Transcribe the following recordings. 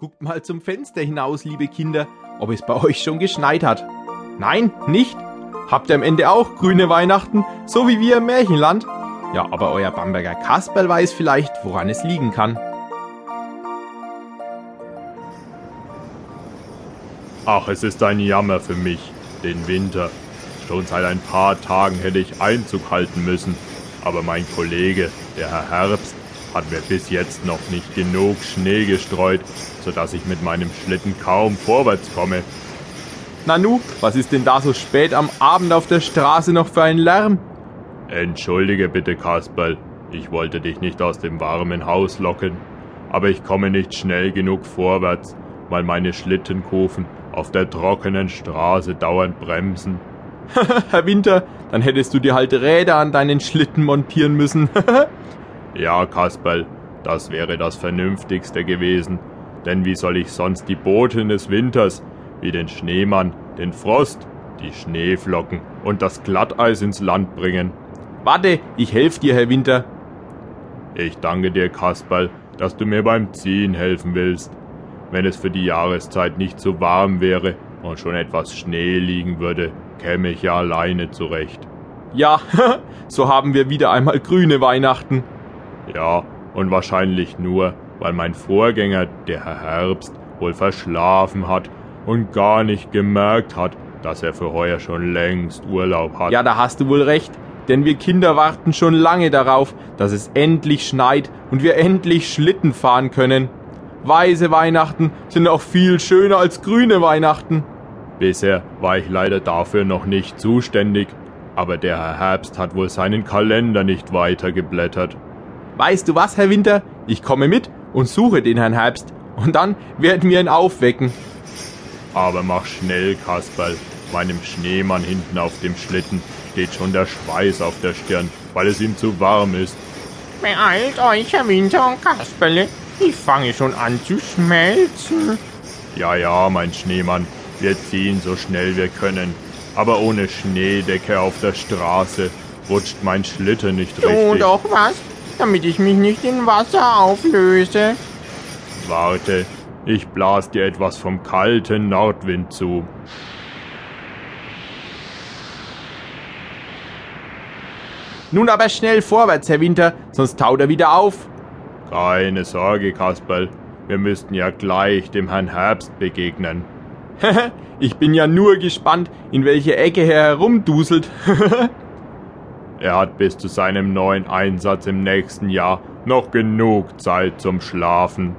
Guckt mal zum Fenster hinaus, liebe Kinder, ob es bei euch schon geschneit hat. Nein, nicht? Habt ihr am Ende auch grüne Weihnachten, so wie wir im Märchenland? Ja, aber euer Bamberger Kasperl weiß vielleicht, woran es liegen kann. Ach, es ist ein Jammer für mich, den Winter. Schon seit ein paar Tagen hätte ich Einzug halten müssen, aber mein Kollege, der Herr Herbst, hat mir bis jetzt noch nicht genug Schnee gestreut, sodass ich mit meinem Schlitten kaum vorwärts komme. Nanu, was ist denn da so spät am Abend auf der Straße noch für ein Lärm? Entschuldige bitte, Kasperl, ich wollte dich nicht aus dem warmen Haus locken, aber ich komme nicht schnell genug vorwärts, weil meine Schlittenkufen auf der trockenen Straße dauernd bremsen. Herr Winter, dann hättest du dir halt Räder an deinen Schlitten montieren müssen. Ja, Kasperl, das wäre das Vernünftigste gewesen. Denn wie soll ich sonst die Boten des Winters, wie den Schneemann, den Frost, die Schneeflocken und das Glatteis ins Land bringen? Warte, ich helf dir, Herr Winter. Ich danke dir, Kasperl, dass du mir beim Ziehen helfen willst. Wenn es für die Jahreszeit nicht so warm wäre und schon etwas Schnee liegen würde, käme ich ja alleine zurecht. Ja, so haben wir wieder einmal grüne Weihnachten. Ja, und wahrscheinlich nur, weil mein Vorgänger, der Herr Herbst, wohl verschlafen hat und gar nicht gemerkt hat, dass er für heuer schon längst Urlaub hat. Ja, da hast du wohl recht, denn wir Kinder warten schon lange darauf, dass es endlich schneit und wir endlich Schlitten fahren können. Weiße Weihnachten sind auch viel schöner als grüne Weihnachten. Bisher war ich leider dafür noch nicht zuständig, aber der Herr Herbst hat wohl seinen Kalender nicht weitergeblättert. Weißt du was, Herr Winter? Ich komme mit und suche den Herrn Herbst. Und dann werden wir ihn aufwecken. Aber mach schnell, Kasperl. Meinem Schneemann hinten auf dem Schlitten steht schon der Schweiß auf der Stirn, weil es ihm zu warm ist. Beeilt euch, Herr Winter und Kasperle. Ich fange schon an zu schmelzen. Ja, ja, mein Schneemann. Wir ziehen so schnell wir können. Aber ohne Schneedecke auf der Straße rutscht mein Schlitten nicht richtig. Tu doch was, damit ich mich nicht in Wasser auflöse. Warte, ich blas dir etwas vom kalten Nordwind zu. Nun aber schnell vorwärts, Herr Winter, sonst taut er wieder auf. Keine Sorge, Kasperl. Wir müssten ja gleich dem Herrn Herbst begegnen. ich bin ja nur gespannt, in welche Ecke er herumduselt. er hat bis zu seinem neuen Einsatz im nächsten Jahr noch genug Zeit zum Schlafen.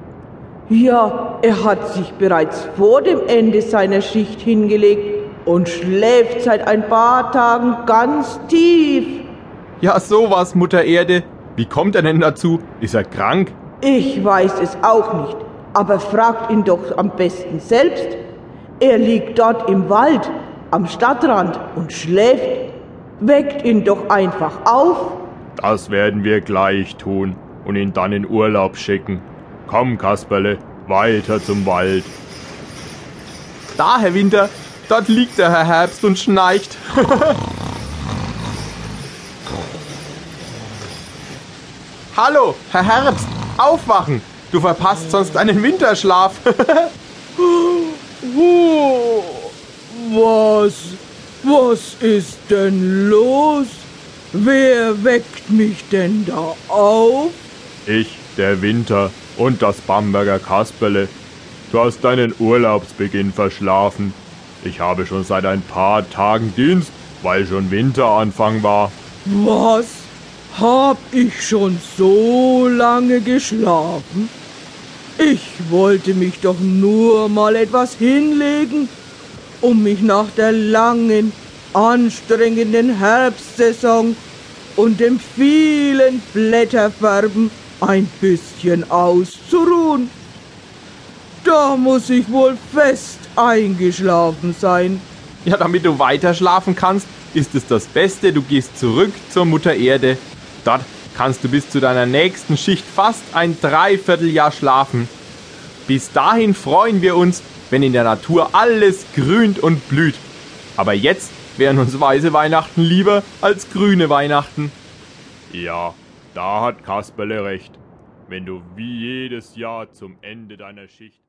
Ja, er hat sich bereits vor dem Ende seiner Schicht hingelegt und schläft seit ein paar Tagen ganz tief. Ja, sowas, Mutter Erde. Wie kommt er denn dazu? Ist er krank? Ich weiß es auch nicht, aber fragt ihn doch am besten selbst. Er liegt dort im Wald, am Stadtrand und schläft. Weckt ihn doch einfach auf. Das werden wir gleich tun und ihn dann in Urlaub schicken. Komm, Kasperle, weiter zum Wald. Da, Herr Winter, dort liegt der Herr Herbst und schnarcht. Hallo, Herr Herbst, aufwachen! Du verpasst sonst einen Winterschlaf. was? Was ist denn los? Wer weckt mich denn da auf? Ich, der Winter und das Bamberger Kasperle. Du hast deinen Urlaubsbeginn verschlafen. Ich habe schon seit ein paar Tagen Dienst, weil schon Winteranfang war. Was? Hab ich schon so lange geschlafen? Ich wollte mich doch nur mal etwas hinlegen, um mich nach der langen, anstrengenden Herbstsaison und dem vielen Blätterfärben ein bisschen auszuruhen. Da muss ich wohl fest eingeschlafen sein. Ja, damit du weiter schlafen kannst, ist es das Beste, du gehst zurück zur Mutter Erde. Dort kannst du bis zu deiner nächsten Schicht fast ein Dreivierteljahr schlafen. Bis dahin freuen wir uns, wenn in der Natur alles grünt und blüht. Aber jetzt wären uns weiße Weihnachten lieber als grüne Weihnachten. Ja, da hat Kasperle recht. Wenn du wie jedes Jahr zum Ende deiner Schicht